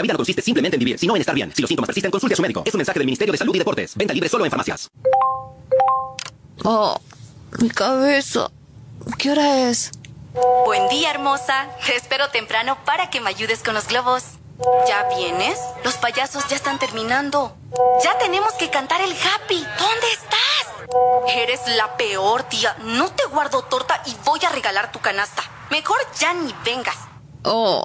La vida no consiste simplemente en vivir, sino en estar bien. Si los síntomas persisten, consulte a su médico. Es un mensaje del Ministerio de Salud y Deportes. Venta libre solo en farmacias. Oh, mi cabeza. ¿Qué hora es? Buen día, hermosa. Te espero temprano para que me ayudes con los globos. ¿Ya vienes? Los payasos ya están terminando. Ya tenemos que cantar el happy. ¿Dónde estás? Eres la peor, tía. No te guardo torta y voy a regalar tu canasta. Mejor ya ni vengas. Oh.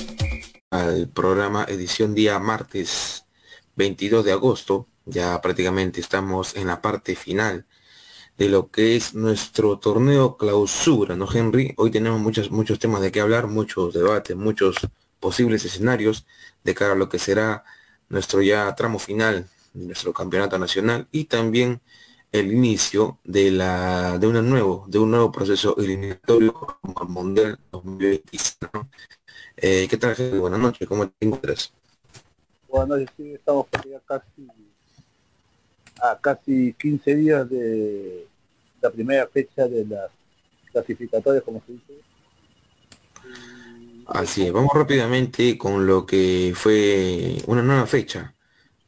Al programa edición día martes 22 de agosto, ya prácticamente estamos en la parte final de lo que es nuestro torneo clausura, ¿no, Henry? Hoy tenemos muchos, muchos temas de qué hablar, muchos debates, muchos posibles escenarios de cara a lo que será nuestro ya tramo final de nuestro campeonato nacional y también el inicio de la de un nuevo de un nuevo proceso eliminatorio mundial 2025 eh, ¿qué tal gente? buenas noches ¿cómo te encuentras? Buenas noches sí estamos ya casi a casi 15 días de la primera fecha de las clasificatorias como se dice Así es, vamos rápidamente con lo que fue una nueva fecha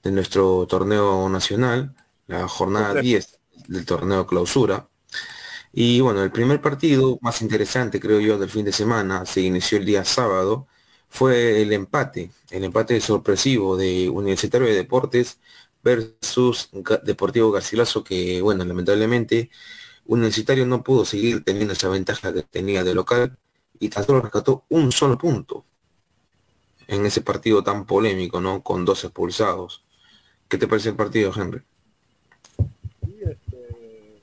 de nuestro torneo nacional, la jornada 10 del torneo clausura. Y bueno, el primer partido más interesante, creo yo, del fin de semana, se inició el día sábado, fue el empate, el empate sorpresivo de Universitario de Deportes versus Deportivo Garcilaso, que bueno, lamentablemente Universitario no pudo seguir teniendo esa ventaja que tenía de local y tan solo rescató un solo punto en ese partido tan polémico, ¿no? Con dos expulsados. ¿Qué te parece el partido, Henry? Sí, este,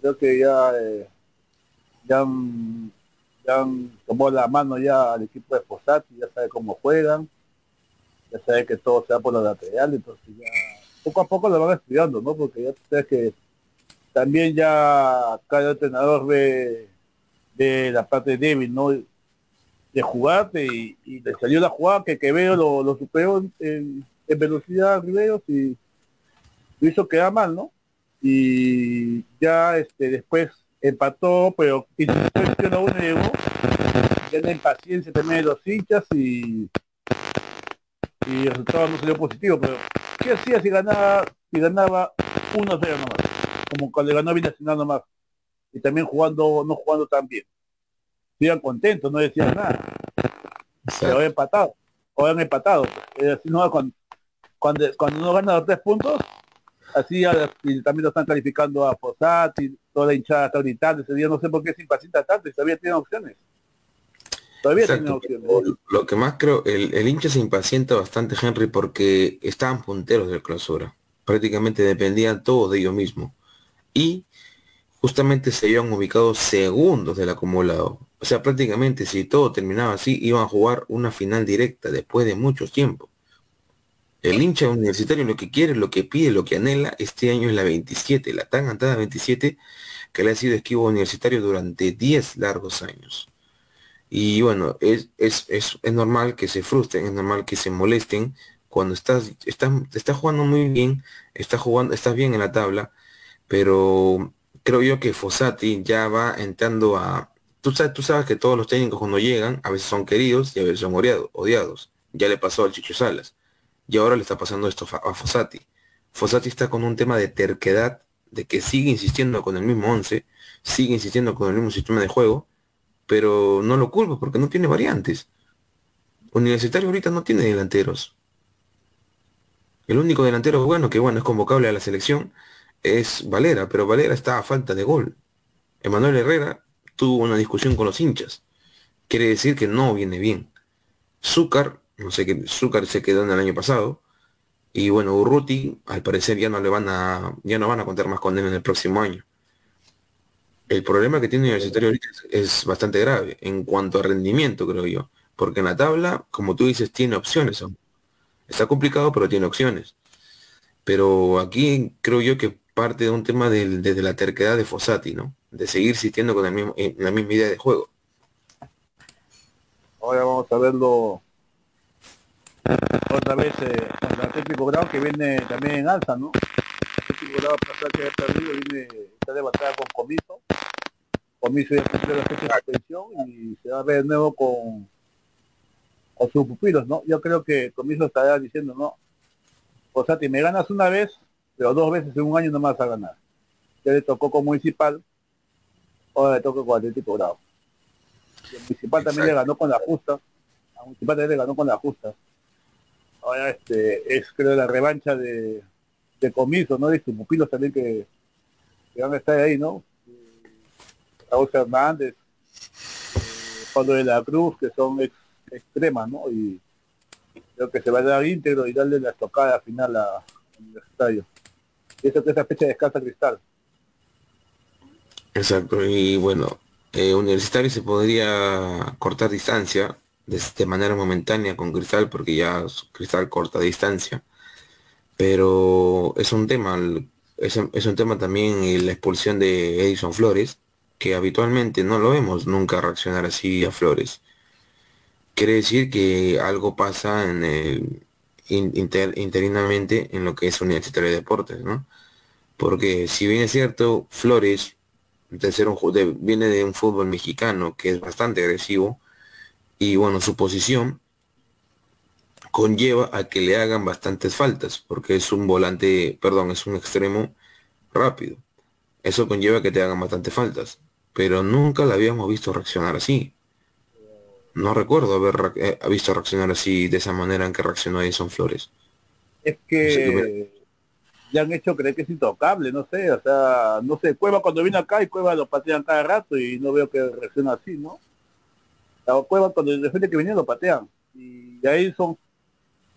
creo que ya, eh, ya, han, ya han tomó la mano ya al equipo de Posati, ya sabe cómo juegan, ya sabe que todo se da por la lateral, entonces ya poco a poco lo van estudiando, ¿no? Porque ya sabes que también ya cada entrenador ve de la parte débil, ¿no? De jugarte y, le salió la jugada que que veo lo, lo superó en, en velocidad Riveros y lo hizo quedar mal, ¿no? Y ya este después empató, pero uno llegó, ya la impaciencia también de los hinchas y, y el resultado no salió positivo, pero ¿qué hacía si ganaba, si ganaba 1-0 nomás? Como cuando ganó Binacional nomás y también jugando, no jugando tan bien. Iban contentos, no decían nada. Pero habían empatado, o habían empatado. Así no, cuando, cuando, cuando no gana los tres puntos, así y también lo están calificando a Posati, toda la hinchada está gritando ese día, no sé por qué se impacienta tanto y todavía tienen opciones. Todavía tienen opciones. Lo que más creo, el, el hincha se impacienta bastante, Henry, porque estaban punteros del clausura. Prácticamente dependían todos de ellos mismos. Y justamente se habían ubicado segundos del acumulado. O sea, prácticamente si todo terminaba así, iban a jugar una final directa después de mucho tiempo. El hincha universitario lo que quiere, lo que pide, lo que anhela este año es la 27, la tan antada 27 que le ha sido esquivo universitario durante 10 largos años. Y bueno, es, es, es, es normal que se frustren, es normal que se molesten cuando estás, estás, estás jugando muy bien, estás jugando, estás bien en la tabla, pero creo yo que Fossati ya va entrando a... Tú sabes, tú sabes que todos los técnicos cuando llegan a veces son queridos y a veces son odiados. Ya le pasó al Chicho Salas. Y ahora le está pasando esto a Fossati. Fossati está con un tema de terquedad, de que sigue insistiendo con el mismo 11, sigue insistiendo con el mismo sistema de juego, pero no lo culpo porque no tiene variantes. Universitario ahorita no tiene delanteros. El único delantero bueno, que bueno, es convocable a la selección, es Valera, pero Valera está a falta de gol. Emanuel Herrera tuvo una discusión con los hinchas. Quiere decir que no viene bien. Zúcar, no sé qué, Zúcar se quedó en el año pasado. Y bueno, Urruti, al parecer ya no le van a, ya no van a contar más con él en el próximo año. El problema que tiene Universitario ahorita es, es bastante grave en cuanto a rendimiento, creo yo. Porque en la tabla, como tú dices, tiene opciones. Está complicado, pero tiene opciones. Pero aquí creo yo que parte de un tema de la terquedad de Fossati, ¿no? De seguir insistiendo con la misma idea de juego. Ahora vamos a verlo otra vez eh, el Atlético Grau que viene también en alza, ¿no? El Atlético Grau pasar que ha perdido viene está de batalla con Comiso. Comiso ya cumplió la fecha de suspensión y se va a ver de nuevo con, con sus pupilos, ¿no? Yo creo que Comiso estará diciendo, ¿no? O sea, me ganas una vez, pero dos veces en un año no me vas a ganar. Ya le tocó con Municipal, ahora le toca con Atlético Grau. Y el Municipal también le ganó con la justa. A Municipal también le ganó con la justa ahora este es creo la revancha de, de comiso, ¿no? De sus pupilos también que, van a estar ahí, ¿no? Raúl Fernández, eh, Pablo de la Cruz, que son ex, extremas, ¿no? Y creo que se va a dar íntegro y darle la estocada final a Universitario. Y eso que esa fecha descansa Cristal. Exacto, y bueno, eh, Universitario se podría cortar distancia de, manera momentánea con Cristal porque ya Cristal corta distancia. Pero es un tema, es, un tema también la expulsión de Edison Flores, que habitualmente no lo vemos nunca reaccionar así a Flores. Quiere decir que algo pasa en el, interinamente en lo que es Universitario de Deportes, ¿no? Porque si bien es cierto, Flores de ser un, viene de un fútbol mexicano que es bastante agresivo, y bueno, su posición conlleva a que le hagan bastantes faltas, porque es un volante, perdón, es un extremo rápido. Eso conlleva a que te hagan bastantes faltas, pero nunca la habíamos visto reaccionar así. No recuerdo haber eh, visto reaccionar así de esa manera en que reaccionó Edison Flores. Es que ya han hecho creer que es intocable, no sé, o sea, no sé, Cueva cuando viene acá y Cueva lo patean cada rato y no veo que reacciona así, ¿no? La cueva cuando el defensa que venía lo patean. Y ahí son,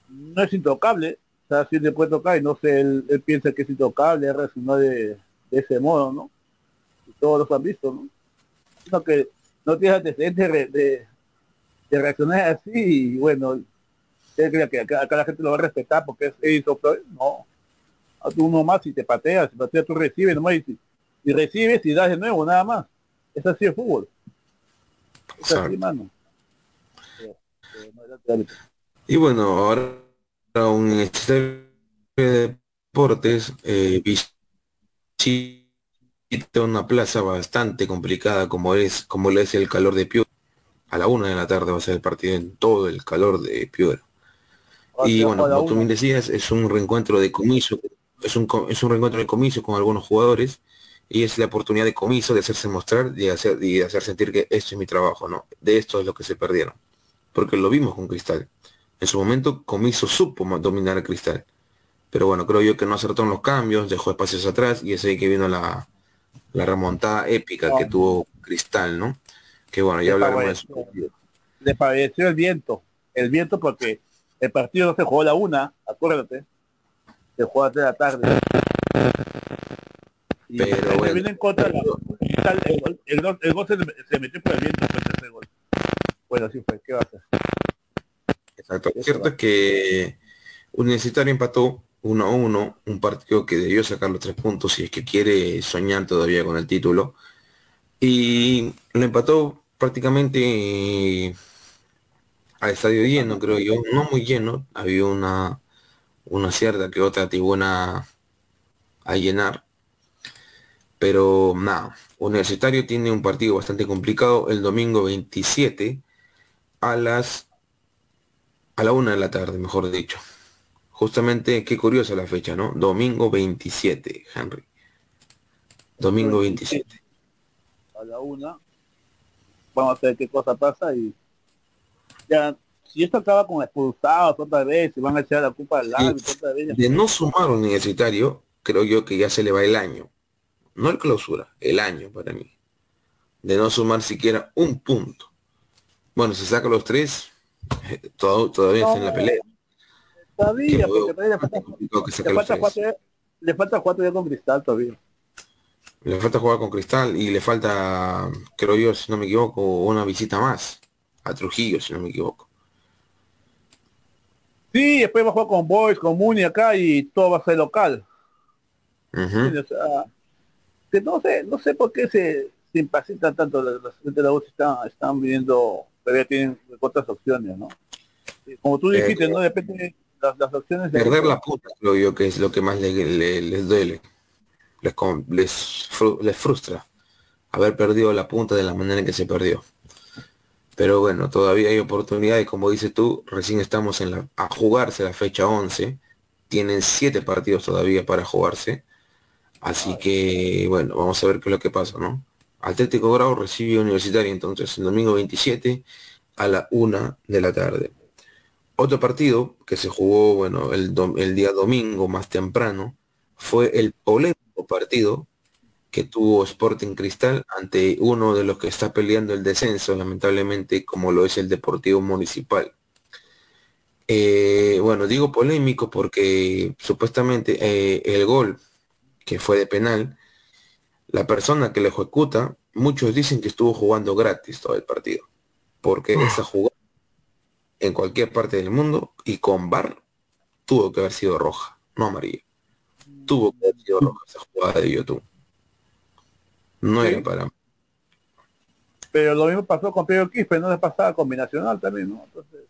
no es intocable, o sea, si le puede tocar y no sé, él, piensa que es intocable, reaccionó de, de, ese modo, ¿no? Todos los han visto, ¿no? Sino que no tiene antecedentes de, de, de, reaccionar así y bueno, cree que acá, la gente lo va a respetar porque es eso, no. A tú uno más y te pateas, si pateas tú recibes nomás y, y recibes y das de nuevo, nada más. Es así el fútbol. Y bueno, ahora un exterior de deportes eh, visita una plaza bastante complicada como es como le es el calor de Piura. A la una de la tarde va a ser el partido en todo el calor de Piura. Y bueno, como tú me decías, es un reencuentro de comiso, es un, es un reencuentro de comiso con algunos jugadores y es la oportunidad de comiso de hacerse mostrar y hacer, y hacer sentir que esto es mi trabajo, ¿no? De esto es lo que se perdieron. Porque lo vimos con Cristal. En su momento comiso supo dominar a Cristal. Pero bueno, creo yo que no acertó en los cambios, dejó espacios atrás y es ahí que vino la, la remontada épica que tuvo Cristal, ¿no? Que bueno, ya hablaremos de eso. Le pareció el viento, el viento porque el partido no se jugó a la una, acuérdate, se jugó a de la tarde pero bueno. Viene en contra el, el, el, el, gol se, se, metió por el viento ese gol. Bueno, así fue, ¿qué va a hacer? Exacto. Lo cierto es que Universitario empató 1 a 1, un partido que debió sacar los tres puntos si es que quiere soñar todavía con el título. Y lo empató prácticamente al estadio lleno, creo yo, no muy lleno, había una, una cierta que otra tribuna a llenar, pero nada, Universitario tiene un partido bastante complicado el domingo 27 a las a la una de la tarde, mejor dicho. Justamente, qué curiosa la fecha, ¿no? Domingo 27, Henry. Domingo 27. A la una. Vamos a ver qué cosa pasa y ya si esto acaba con expulsados otra vez, y van a echar la culpa al lado otra vez. De no sumar universitario, creo yo que ya se le va el año no el clausura, el año para mí, de no sumar siquiera un punto. Bueno, se saca los tres, todo, todavía está en la pelea. Todavía, porque todavía le falta, cuatro, le falta cuatro ya con cristal todavía. Le falta jugar con cristal y le falta, creo yo, si no me equivoco, una visita más a Trujillo, si no me equivoco. Sí, después va a jugar con Boys, con Muni acá y todo va a ser local. O sea, que no sé, no sé por qué se, se impacientan tanto los los de la si están, están viendo, todavía tienen otras opciones, ¿no? Y Como tú Eh, dijiste, ¿no? Depende las, las opciones de Perder la puta, creo yo, que es lo que más le- le- les duele. Les, les, les frustra haber perdido la punta de la manera en que se perdió. Pero bueno, todavía hay oportunidades, como dices tú, recién estamos en la, a jugarse la fecha 11. Tienen siete partidos todavía para jugarse. Así que, bueno, vamos a ver qué es lo que pasa, ¿no? Atlético Grau recibe Universitario entonces el domingo 27 a la una de la tarde. Otro partido que se jugó, bueno, el día domingo más temprano fue el polémico partido que tuvo Sporting Cristal ante uno de los que está peleando el descenso, lamentablemente, como lo es el Deportivo Municipal. Eh, bueno, digo polémico porque supuestamente eh, el gol que fue de penal, la persona que lo ejecuta, muchos dicen que estuvo jugando gratis todo el partido, porque esa jugada en cualquier parte del mundo y con VAR tuvo que haber sido roja, no amarilla. Tuvo que haber sido roja esa jugada de YouTube. No Sí. era para Pero lo mismo pasó con Pedro Quispe, no se pasaba con Binacional también, ¿no? Entonces,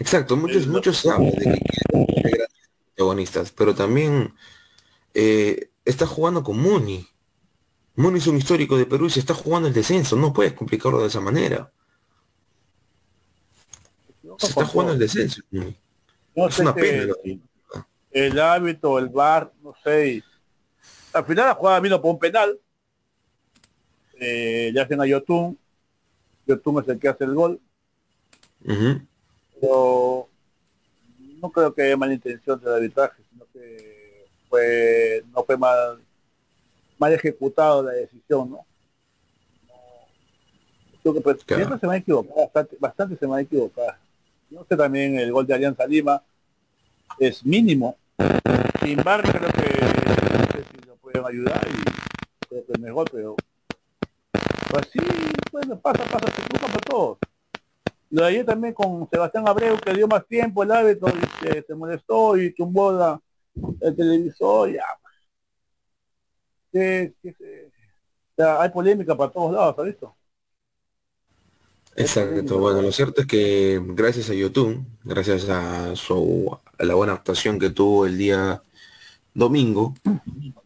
Exacto, muchos, muchos saben de que quieren ser grandes protagonistas, pero también eh, está jugando con Muni. Muni es un histórico de Perú y se está jugando el descenso, no puedes complicarlo de esa manera. Se está jugando el descenso. Muni. no Es sé una pena. que- el hábito, el bar, no sé. al final la jugada vino por un penal. Eh, le hacen a Yotun. Yotun es el que hace el gol. Pero no creo que haya mala intención del arbitraje, sino que fue, no fue mal, mal ejecutado la decisión, ¿no? Creo que pues, Claro. siempre se me ha equivocado, bastante, bastante se me ha equivocado. No sé también el gol de Alianza Lima es mínimo. Sin embargo, creo que no sé si lo pueden ayudar y creo que es mejor, pero pues sí, bueno, pasa, pasa, se para todos. Lo de ayer también con Sebastián Abreu, que dio más tiempo el árbitro y se, se molestó y tumbó la, el televisor, ya. Que, o sea, hay polémica para todos lados, ¿has visto? Exacto, bueno, lo cierto es que gracias a YouTube, gracias a su a la buena actuación que tuvo el día domingo,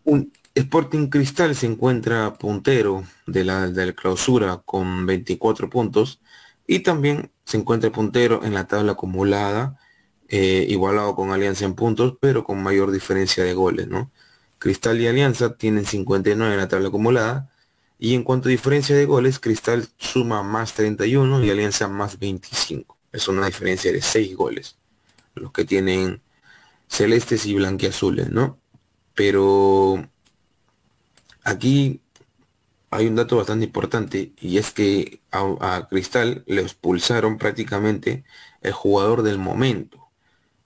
un Sporting Cristal se encuentra puntero de la, de la clausura con 24 puntos y también se encuentra puntero en la tabla acumulada, eh, igualado con Alianza en puntos, pero con mayor diferencia de goles, ¿no? Cristal y Alianza tienen 59 en la tabla acumulada y en cuanto a diferencia de goles, Cristal suma más 31 y Alianza más 25. Es una diferencia de 6 goles. Los que tienen celestes y blanquiazules, ¿no? Pero aquí hay un dato bastante importante y es que a, a Cristal le expulsaron prácticamente el jugador del momento.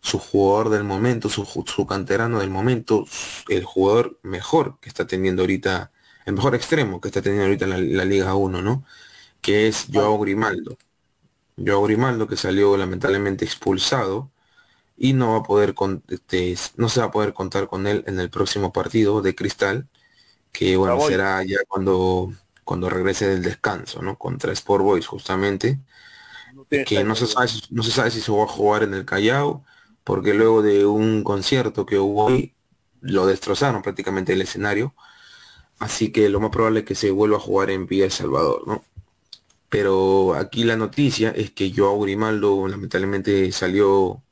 Su jugador del momento, su, su canterano del momento, el jugador mejor que está teniendo ahorita el mejor extremo que está teniendo ahorita la, la Liga 1, ¿no? Que es Joao Grimaldo. Joao Grimaldo que salió lamentablemente expulsado y no va a poder con, este, no se va a poder contar con él en el próximo partido de Cristal, que bueno, será ya cuando cuando regrese del descanso, ¿no? Contra Sport Boys justamente, No que no se sabe no se sabe si se va a jugar en el Callao, porque luego de un concierto que hubo hoy lo destrozaron prácticamente el escenario. Así que lo más probable es que se vuelva a jugar en Villa El Salvador, ¿no? Pero aquí la noticia es que Joao Grimaldo lamentablemente salió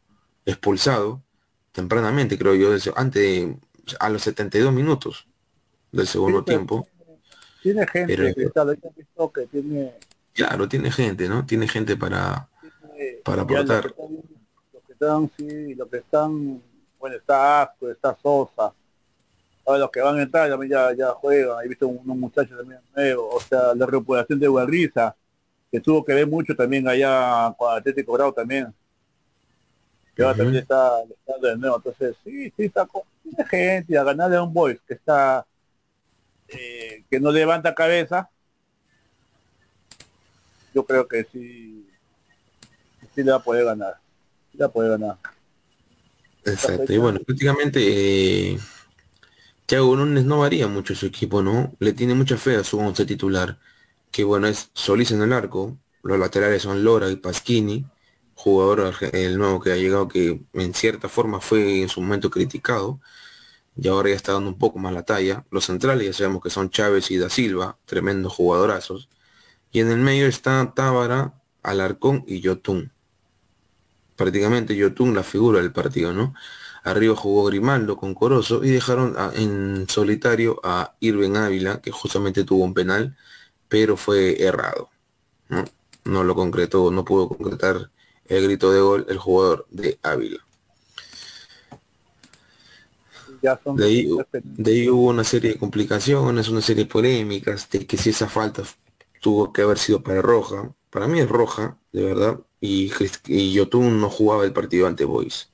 expulsado tempranamente, creo yo, antes de- a los 72 minutos del segundo Sí, pero- tiempo. Tiene gente, Pero- que tiene, Claro, tiene gente, ¿no? Tiene gente para... Para aportar. Están, los que están, sí, los que están, bueno, está Asco, está Sosa, ahora los que van a entrar también ya, ya juegan, he visto unos muchachos también nuevos, o sea, la recuperación de Guarriza, que tuvo que ver mucho también allá con Atlético Grau también, que ahora también está, está de nuevo, entonces sí, sí, está con, tiene gente. A ganarle a un Boys que está, eh, que no levanta cabeza, yo creo que sí, sí le va a poder ganar. Ya puede ganar. Exacto. Y bueno, prácticamente eh, Thiago no varía mucho su equipo, ¿no? Le tiene mucha fe a su once titular, que bueno, es Solís en el arco, los laterales son Lora y Pasquini, jugador el nuevo que ha llegado que en cierta forma fue en su momento criticado, y ahora ya está dando un poco más la talla. Los centrales ya sabemos que son Chávez y Da Silva, tremendos jugadorazos. Y en el medio está Tábara, Alarcón y Yotun. Prácticamente Yotun la figura del partido, ¿no? Arriba jugó Grimaldo con Corozo y dejaron en solitario a Irving Ávila, que justamente tuvo un penal, pero fue errado. ¿no? no lo concretó, no pudo concretar el grito de gol el jugador de Ávila. De ahí, de ahí, hubo una serie de complicaciones, una serie de polémicas, de que si esa falta tuvo que haber sido para roja. Para mí es roja, de verdad, y, y Yotun no jugaba el partido ante Boys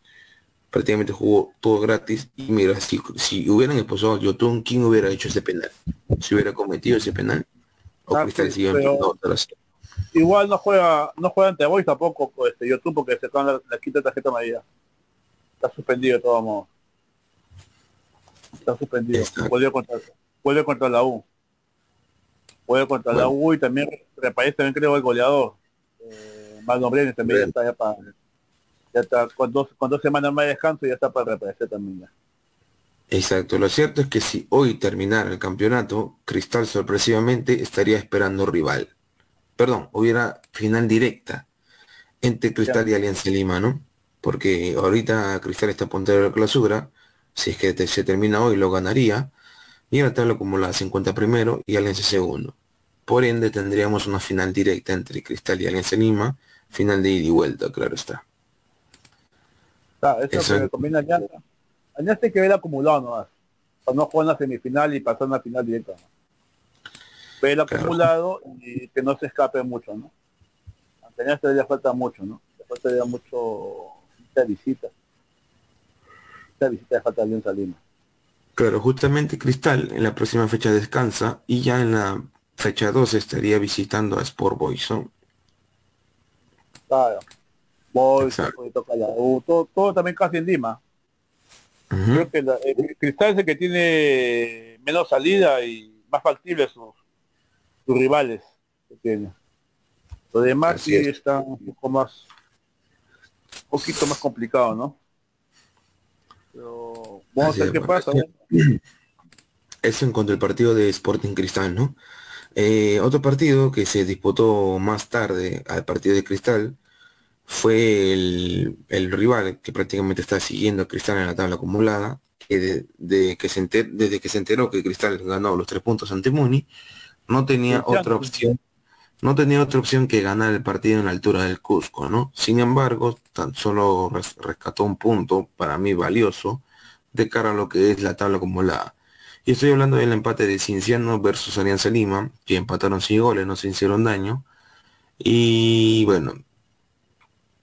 prácticamente jugó todo gratis. Y mira, si, si hubieran expulsado a Yotun, ¿quién hubiera hecho ese penal? Si hubiera cometido ese penal. O ah, Cristal sí, Igual no juega, no juega ante Boys tampoco este, Yotun porque se la, la quinta tarjeta amarilla. Está suspendido de todos modos. Está suspendido. Vuelve contra, vuelve contra la U. Vuelve contra la U y también reparece también creo el goleador. Eh, Magno también está ya para ya está, con dos, con dos semanas más de descanso ya está para reaparecer también ya. Exacto, lo cierto es que si hoy terminara el campeonato, Cristal sorpresivamente estaría esperando rival. Perdón, hubiera final directa entre Cristal y Alianza Lima, ¿no? Porque ahorita Cristal está puntero de clausura, si es que se termina hoy lo ganaría, y ahora tabla como la 50 primero y Alianza segundo. Por ende tendríamos una final directa entre Cristal y Alianza Lima, final de ida y vuelta, claro está. Claro, eso, eso que recomienda Alianza. Alianza hay que ver acumulado nomás. Para no jugar en la semifinal y pasar a una final directa. Ver acumulado y que no se escape mucho, ¿no? A Alianza le falta mucho, ¿no? Le falta mucho mucha visita. Mucha visita le falta Alianza Lima. Claro, justamente Cristal en la próxima fecha descansa y ya en la fecha 2 estaría visitando a Sport Boys, ¿no? Claro todo, todo, también casi en Lima. Creo que el Cristal es el que tiene menos salida y más factible sus, sus rivales que tiene. Lo demás sí está un poco más, un poquito más complicado, ¿no? Pero vamos a ver qué pasa. Eso en cuanto al partido de Sporting Cristal, ¿no? Eh, otro partido que se disputó más tarde al partido de Cristal fue el, rival que prácticamente está siguiendo a Cristal en la tabla acumulada, que de, que se desde que se enteró que Cristal ganó los tres puntos ante Muni, no tenía otra opción, no tenía otra opción que ganar el partido en la altura del Cusco, ¿no? Sin embargo, tan solo rescató un punto para mí valioso de cara a lo que es la tabla acumulada. Y estoy hablando del empate de Cinciano versus Alianza Lima, que empataron sin goles, no se hicieron daño. Y bueno,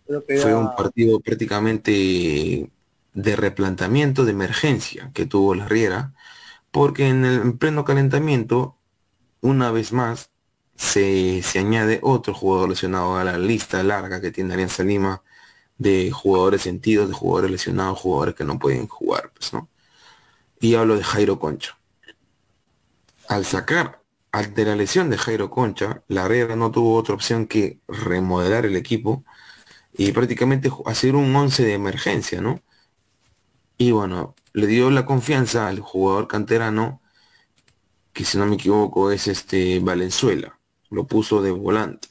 fue un partido prácticamente de replanteamiento de emergencia que tuvo la Riera, porque en el pleno calentamiento, una vez más, se, añade otro jugador lesionado a la lista larga que tiene Alianza Lima de jugadores sentidos, de jugadores lesionados, jugadores que no pueden jugar, pues, ¿no? Y hablo de Jairo Concha. Al sacar de la lesión de Jairo Concha, la Riera no tuvo otra opción que remodelar el equipo y prácticamente hacer un 11 de emergencia, ¿no? Y bueno, le dio la confianza al jugador canterano, que si no me equivoco es este Valenzuela, lo puso de volante.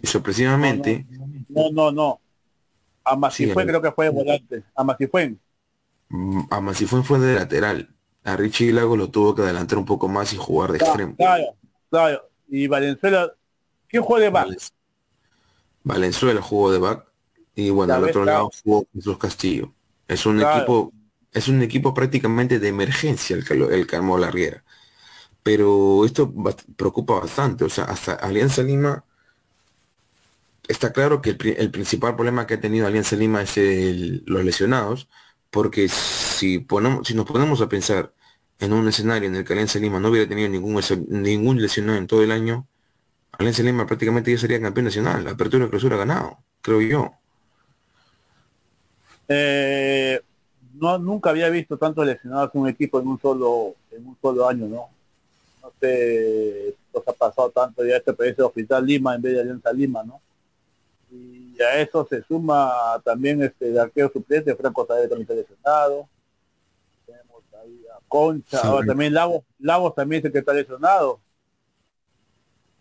Y sorpresivamente... No, no, no. Amasifuen creo que fue de volante. Amasifuen. Mm, Amasifuen fue de lateral. A Richie Lago lo tuvo que adelantar un poco más y jugar de extremo. Claro, claro. Y Valenzuela, ¿quién juega de más? Valenzuela jugó de back y bueno, al otro lado jugó Jesús Castillo. Es un equipo, es un equipo prácticamente de emergencia el que, el que armó la Riera. Pero esto preocupa bastante. O sea, hasta Alianza Lima está claro que el, principal problema que ha tenido Alianza Lima es los lesionados, porque si, ponemos, si nos ponemos a pensar en un escenario en el que Alianza Lima no hubiera tenido ningún, ningún lesionado en todo el año, Alianza Lima prácticamente ya sería campeón nacional. La apertura y clausura ganado, creo yo. Eh, no, nunca había visto tantos lesionados un equipo en un solo, en un solo año, ¿no? No sé, esto ha pasado tanto ya este país de Hospital Lima en vez de Alianza Lima, ¿no? A eso se suma también este de arquero suplente, Franco Saber también está lesionado. Tenemos ahí a Concha, Sí. ahora también Lagos, Lagos también dice que está lesionado.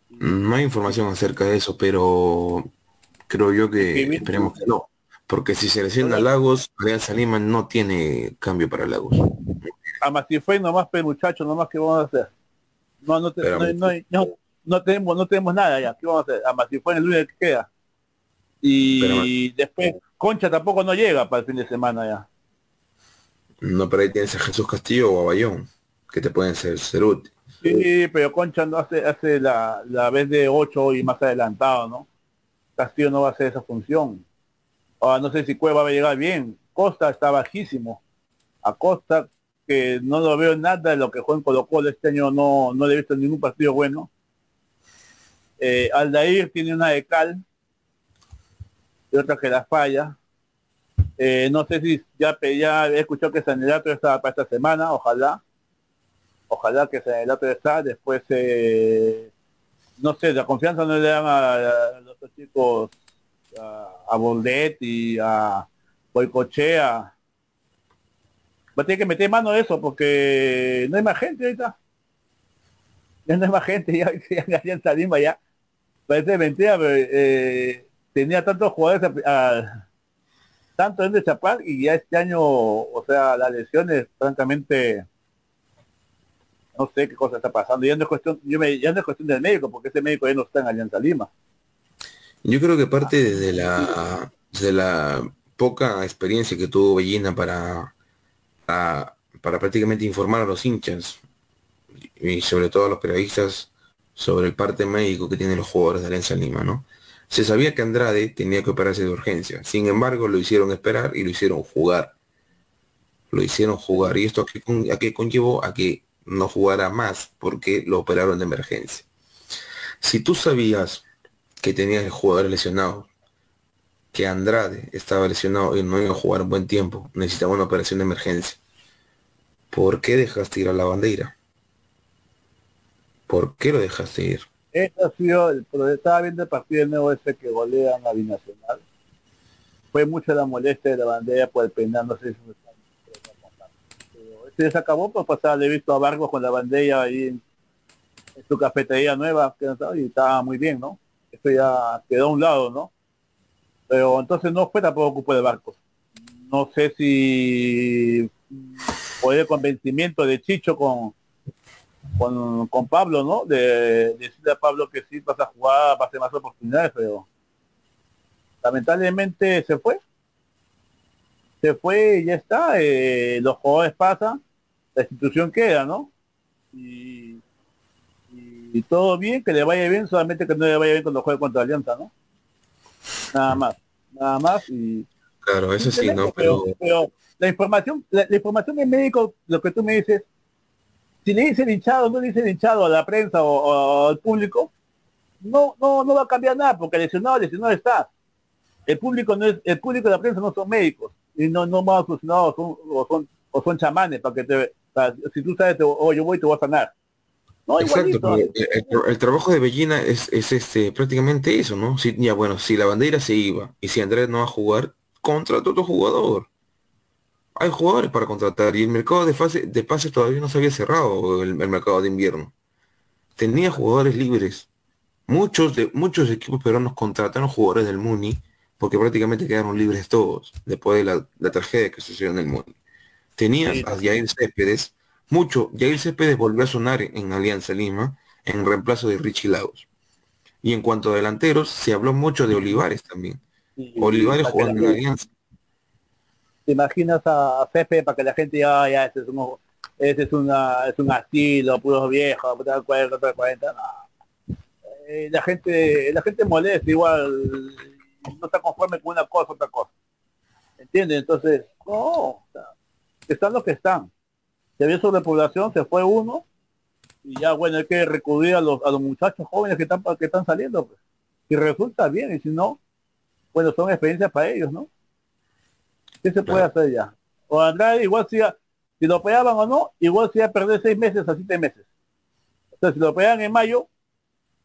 No hay información acerca de eso, pero creo yo que esperemos que no. Porque si se lesiona Lagos, Alianza Lima no tiene cambio para Lagos. Además si fue nomás pero muchachos, nomás que vamos a hacer. No, no, te- no, no, no, no tenemos, no tenemos nada ya, ¿qué vamos a hacer? Además si fue el lunes que queda. Y después Concha tampoco no llega para el fin de semana ya. No, pero ahí tienes a Jesús Castillo o a Bayón, que te pueden ser, ser útil. Sí, pero Concha no hace, hace la, la vez de 8 y más adelantado, ¿no? Castillo no va a hacer esa función. Ahora no sé si Cueva va a llegar bien. Costa está bajísimo. A Costa, que no lo veo nada de lo que juega en Colo Colo este año, no, no le he visto ningún partido bueno. Eh, Aldair tiene una de cal y otra que la falla. Eh, no sé si ya, ya he escuchado que Sanelato está para esta semana, ojalá. Ojalá que sea el otro está después eh, no sé la confianza no le dan a, los chicos a, a Boldet y a Boicochea va a tener que meter mano a eso porque no hay más gente ahorita. Ya no hay más gente ya, ya, ya en Salima ya. Parece mentira pero eh, tenía tantos jugadores tanto en de Chapal y ya este año o sea las lesiones francamente no sé qué cosa está pasando. Ya no es cuestión, yo me, ya no es cuestión del médico, porque ese médico ya no está en Alianza Lima. Yo creo que parte de la, de la poca experiencia que tuvo Bellina para, para, para prácticamente informar a los hinchas y sobre todo a los periodistas sobre el parte médico que tienen los jugadores de Alianza Lima, ¿no? Se sabía que Andrade tenía que operarse de urgencia, sin embargo lo hicieron esperar y lo hicieron jugar. Lo hicieron jugar y esto a qué, a qué conllevó a que no jugara más porque lo operaron de emergencia. Si tú sabías que tenías jugadores lesionados, que Andrade estaba lesionado y no iba a jugar un buen tiempo, necesitaba una operación de emergencia. ¿Por qué dejaste ir a la bandera? ¿Por qué lo dejaste ir? Este ha sido, el, estaba viendo el partido de nuevo ese que golean a Binacional. Fue mucha la molestia de la bandera por el penal, no sé si este se acabó, pues pasaba, le he visto a Vargas con la bandera ahí en, su cafetería nueva, que no estaba- y estaba muy bien, ¿no? Esto ya quedó a un lado, ¿no? Pero entonces no fue tampoco culpa de Barcos. No sé si fue el convencimiento de Chicho con, con, con Pablo, ¿no? De, decirle a Pablo que sí vas a jugar, va a ser más oportunidades, pero lamentablemente se fue. Se fue y ya está. eh, los jugadores pasan, la institución queda, ¿no? Y, y todo bien, que le vaya bien, solamente que no le vaya bien cuando juegue contra Alianza, ¿no? Nada más, nada más y Claro, eso sí, ¿no? pero, Pero pero la información, la, la información del médico, lo que tú me dices, si le dice el hinchado, no le dice el hinchado a la prensa o, o al público, no, no, no va a cambiar nada, porque lesionado, lesionado está. El público no es, el público y la prensa no son médicos, y no, no van solucionados, son, o son, o son chamanes, para que te, para- si tú sabes, te- oh, yo voy y te voy a sanar. No, Exacto, el, el- el trabajo de Bellina es, es este prácticamente eso, ¿no? Si, ya bueno, si la bandera se iba y si Andrés no va a jugar, contrata otro jugador. Hay jugadores para contratar y el mercado de fase de pases todavía no se había cerrado el, el mercado de invierno. Tenía jugadores libres. Muchos de muchos equipos peruanos contrataron jugadores del Muni porque prácticamente quedaron libres todos después de la, la tragedia que sucedió en el Muni. Tenías a Yair Céspedes, mucho, Yair Céspedes volvió a sonar en Alianza Lima en reemplazo de Richie Lagos. Y en cuanto a delanteros, se habló mucho de Olivares también. Olivares jugando en Alianza. Te imaginas a, Pepe para que la gente ya, ya ese es un ese es una es un asilo, puros viejos, puta 40, puta 40, no. Eh, la gente, la gente molesta igual, no está conforme con una cosa, otra cosa. ¿Entiendes? Entonces, no, están los que están. Si había sobrepoblación, se fue uno, y ya bueno, hay que recurrir a los, a los muchachos jóvenes que están que están saliendo, pues. Si resulta bien, y si no, bueno, son experiencias para ellos, ¿no? ¿Qué se puede hacer ya? O Andrade igual si, si lo operaban o no, igual si a perder seis meses a siete meses. O sea, si lo operan en mayo,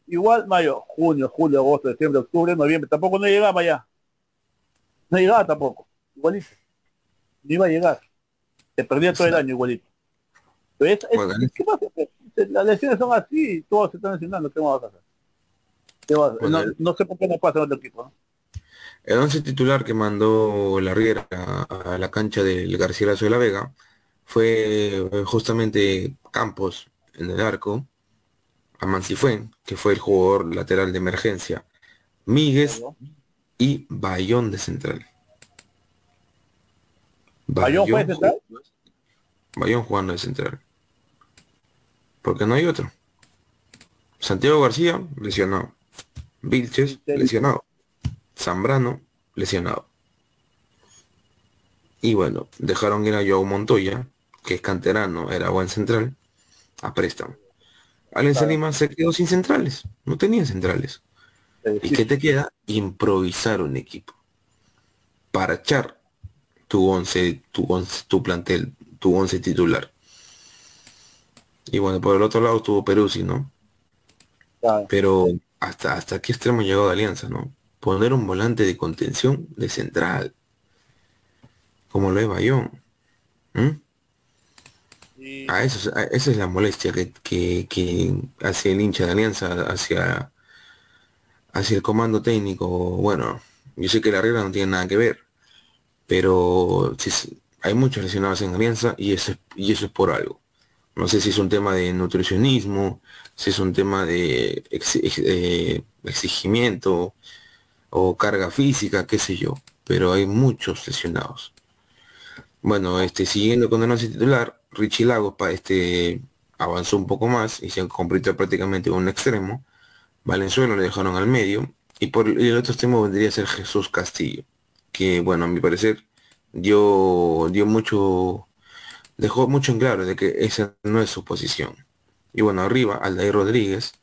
igual mayo, junio, julio, agosto, septiembre, octubre, noviembre, tampoco no llegaba ya. No llegaba tampoco, igualito. No iba a llegar. Se perdía todo el año igualito. Pero es- es- Bueno, ¿qué pasa? Las lesiones son así, todos se están lesionando, ¿qué vamos a hacer? ¿Qué vamos a hacer? Bueno, no, no sé por qué no pasa en otro equipo, ¿no? El once titular que mandó la Riera a, la cancha del Garcilaso de la Vega fue eh, justamente Campos en el arco, Amancifuen, que fue el jugador lateral de emergencia, Míguez y Bayón de central. ¿Bayón fue de central? Bayón jugando de central. Porque no hay otro. Santiago García, lesionado. Vilches, lesionado. Zambrano, lesionado. Y bueno, dejaron ir a Joao Montoya, que es canterano, era buen central, a préstamo. Alianza Lima se quedó sin centrales, no tenía centrales. ¿Y qué te queda? Improvisar un equipo. Para echar tu once, tu once, tu plantel, tu once titular. Y bueno, por el otro lado estuvo Peruzzi, ¿no? Claro. Pero hasta, hasta qué extremo ha llegado Alianza, ¿no? Poner un volante de contención de central. Como lo es Bayón. ¿Mm? Ah, eso es- esa es la molestia que, que, que hace el hincha de Alianza hacia, hacia el comando técnico. Bueno, yo sé que la regla no tiene nada que ver, pero hay muchos lesionados en Alianza y eso, es- y eso es por algo. No sé si es un tema de nutricionismo, si es un tema de eh, exigimiento o carga física, qué sé yo, pero hay muchos lesionados. Bueno, este, siguiendo con el once titular, Richie Lagos este, avanzó un poco más y se convirtió prácticamente en un extremo. Valenzuela lo dejaron al medio y por el otro extremo vendría a ser Jesús Castillo, que bueno, a mi parecer dio, dio mucho, dejó mucho en claro de que esa no es su posición. Y bueno, arriba, Aldair Rodríguez,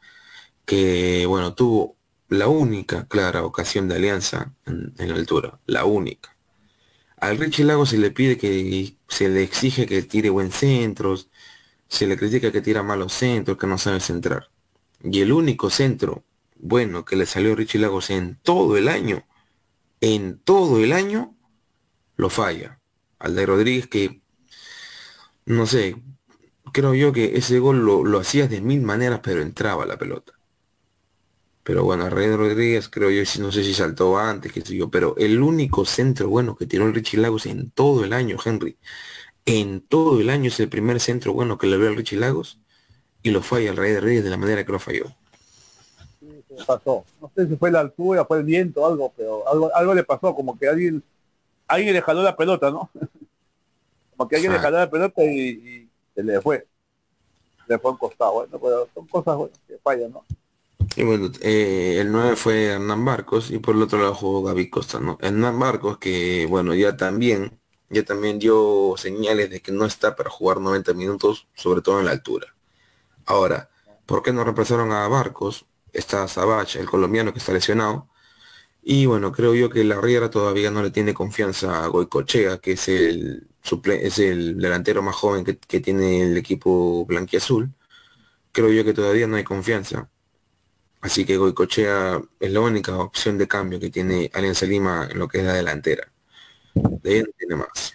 que bueno, tuvo la única clara ocasión de alianza en, en altura, la única. Al Richie Lago se le pide que se le exige que tire buen centros, se le critica que tira malos centros, que no sabe centrar. Y el único centro bueno que le salió a Richie Lagos en todo el año, en todo el año, lo falla. Al de Rodríguez que, no sé, creo yo que ese gol lo, lo de mil maneras, pero entraba la pelota. Pero bueno, a Rey Rodríguez creo yo, no sé si saltó antes, que sé yo, pero el único centro bueno que tiró el Richie Lagos en todo el año, Henry, en todo el año es el primer centro bueno que le veo al Richie Lagos y lo falla el Rey Rodríguez de la manera que lo falló. ¿Qué pasó? No sé si fue la altura, fue el viento, algo, pero algo, algo le pasó, como que alguien, alguien le jaló la pelota, ¿no? como que alguien le Ah. jaló la pelota y, y se le fue. Le fue un costado, bueno, pero son cosas bueno, que fallan, ¿no? Y bueno, eh, el 9 fue Hernán Barcos y por el otro lado jugó Gaby Costa, ¿no? Hernán Barcos que, bueno, ya también, ya también dio señales de que no está para jugar 90 minutos, sobre todo en la altura. Ahora, ¿por qué no reemplazaron a Barcos? Está Sabach, el colombiano que está lesionado. Y bueno, creo yo que la Riera todavía no le tiene confianza a Goicochea, que es el, es el delantero más joven que tiene el equipo blanquiazul. Creo yo que todavía no hay confianza. Así que Goicochea es la única opción de cambio que tiene Alianza Lima en lo que es la delantera. De ahí no tiene más.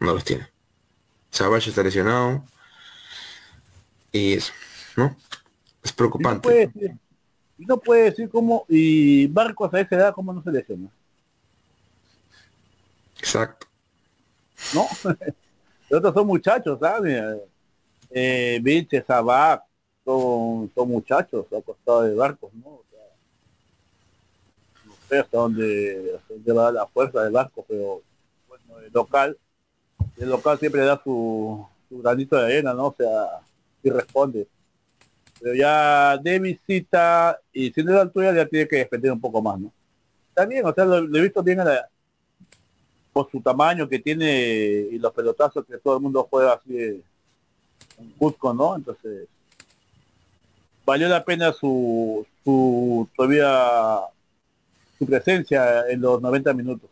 No los tiene. Savage está lesionado. Y eso, ¿no? Es Y no preocupante. puede decir, no puede decir cómo, y Barcos a esa edad, cómo no se lesiona, Exacto. ¿no? Los otros son muchachos, ¿sabes? Eh, Vince, Sabac, son, son muchachos a costado de Barcos, ¿no? O sea, no sé hasta dónde, hasta dónde va la fuerza del barco, pero bueno, el local, el local siempre da su, su granito de arena, ¿no? O sea, y responde. Pero ya de visita y siendo de altura ya tiene que defender un poco más, ¿no? También, o sea, lo, he visto bien a la- por su tamaño que tiene y los pelotazos que todo el mundo juega así en Cusco, ¿no? Entonces, valió la pena su, su todavía su presencia en los 90 minutos.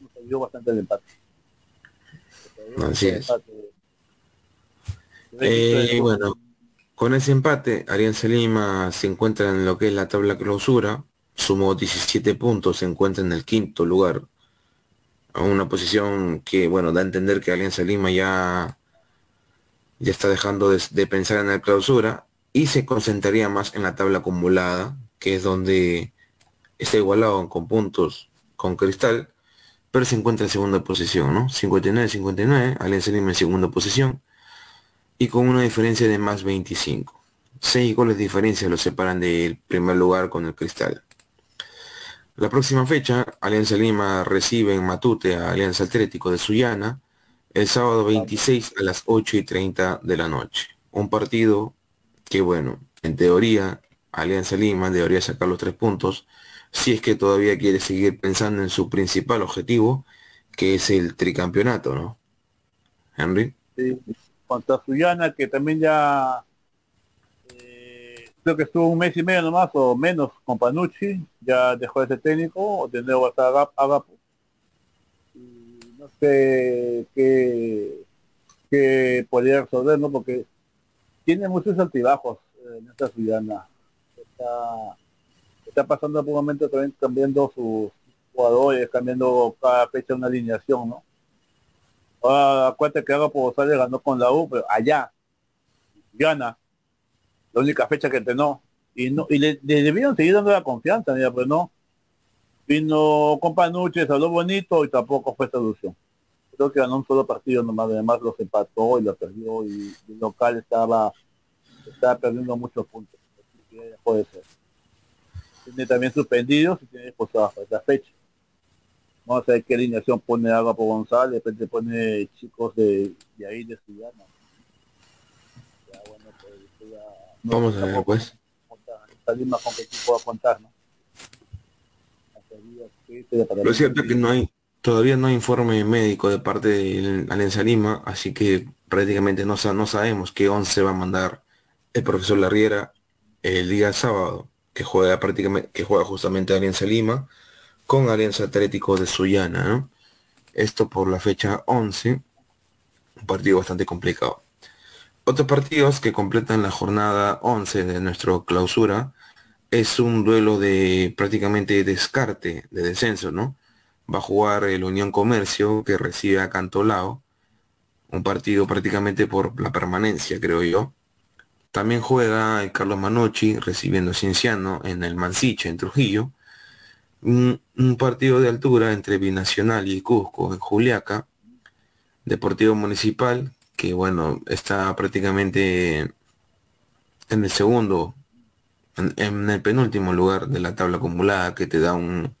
Nos ayudó bastante el empate. Así es. Eh, bueno, con ese empate, Alianza Lima se encuentra en lo que es la tabla clausura, sumó 17 puntos, se encuentra en el quinto lugar, a una posición que, bueno, da a entender que Alianza Lima ya, ya está dejando de, pensar en la clausura y se concentraría más en la tabla acumulada, que es donde está igualado con puntos con Cristal, pero se encuentra en segunda posición, ¿no? 59-59, Alianza Lima en segunda posición y con una diferencia de más 25. Seis goles de diferencia lo separan del primer lugar con el Cristal. La próxima fecha, Alianza Lima recibe en Matute a Alianza Atlético de Sullana el sábado 26 a las 8 y 30 de la noche. Un partido que, bueno, en teoría, Alianza Lima debería sacar los tres puntos si es que todavía quiere seguir pensando en su principal objetivo, que es el tricampeonato, ¿no? Henry. Sí, contra Sullana, que también ya creo que estuvo un mes y medio nomás o menos con Panucci, ya dejó de ser técnico, de nuevo hasta Agapo. no sé qué, qué podría resolver, ¿no? Porque tiene muchos altibajos eh, en esta ciudad. Está, pasando por también cambiando sus jugadores, cambiando cada fecha una alineación, ¿no? Ahora acuérdate que Agapo sale ganó con la U, pero allá, gana la única fecha que entrenó. Y no y le, debieron seguir dando la confianza, mira, pero no. Vino con Panuche, habló bonito y tampoco fue solución. Creo que ganó un solo partido nomás, además los empató y lo perdió y el local estaba estaba perdiendo muchos puntos. puede ser. Tiene también suspendidos y tiene para esta fecha. Vamos a ver qué alineación pone Agua por González, de repente pone chicos de, de ahí de Ciudad. Ya, bueno, pues, ya Vamos a ver, pues. Lo cierto es que no hay, todavía no hay informe médico de parte de Alianza Lima, así que prácticamente no, sabemos qué 11 va a mandar el profesor Larriera el día sábado, que juega prácticamente, que juega justamente Alianza Lima con Alianza Atlético de Sullana, Esto por la fecha 11, un partido bastante complicado. Otros partidos que completan la jornada 11 de nuestra clausura es un duelo de prácticamente descarte de descenso, ¿no? Va a jugar el Unión Comercio que recibe a Cantolao, un partido prácticamente por la permanencia, creo yo. También juega el Carlos Manochi recibiendo a Cienciano en el Mansiche, en Trujillo. Un, un, partido de altura entre Binacional y Cusco en Juliaca. Deportivo Municipal que bueno, está prácticamente en el segundo, en, el penúltimo lugar de la tabla acumulada que te da un,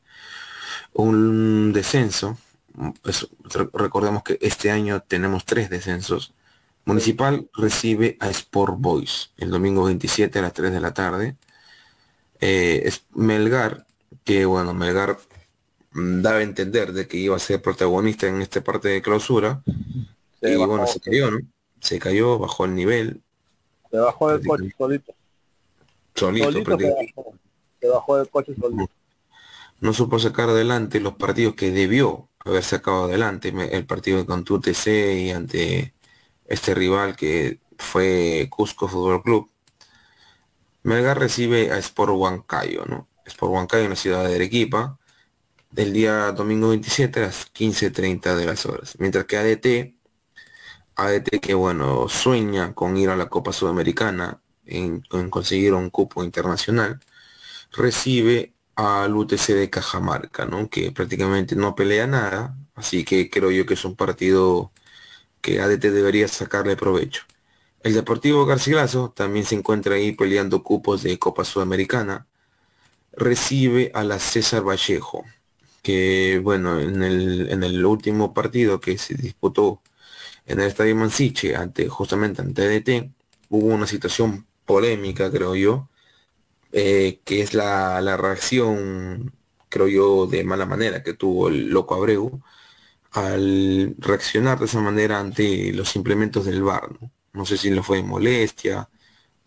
un descenso. recordemos que este año tenemos tres descensos. Municipal recibe a Sport Boys el domingo 27 a las 3 de la tarde. Eh, es Melgar, que bueno, Melgar daba a entender de que iba a ser protagonista en esta parte de clausura, y bueno, se cayó, ¿no? Se cayó, bajó el nivel. Se bajó del coche solito. Solito, se, bajó, del coche solito. No supo sacar adelante los partidos que debió haber sacado adelante. El partido con TUTC y ante este rival que fue Cusco Fútbol Club. Melgar recibe a Sport Huancayo, ¿no? Sport Huancayo en la ciudad de Arequipa del día domingo 27 a las 15.30 de las horas. Mientras que ADT ADT que bueno, sueña con ir a la Copa Sudamericana, en, conseguir un cupo internacional, recibe al UTC de Cajamarca, ¿no? Que prácticamente no pelea nada, así que creo yo que es un partido que ADT debería sacarle provecho. El Deportivo Garcilaso también se encuentra ahí peleando cupos de Copa Sudamericana. Recibe a la César Vallejo, que bueno, en el, en el último partido que se disputó en el Estadio Mansiche, ante, justamente ante DT, hubo una situación polémica, creo yo, eh, que es la, reacción, creo yo, de mala manera que tuvo el loco Abreu al reaccionar de esa manera ante los implementos del VAR. No, sé si le fue molestia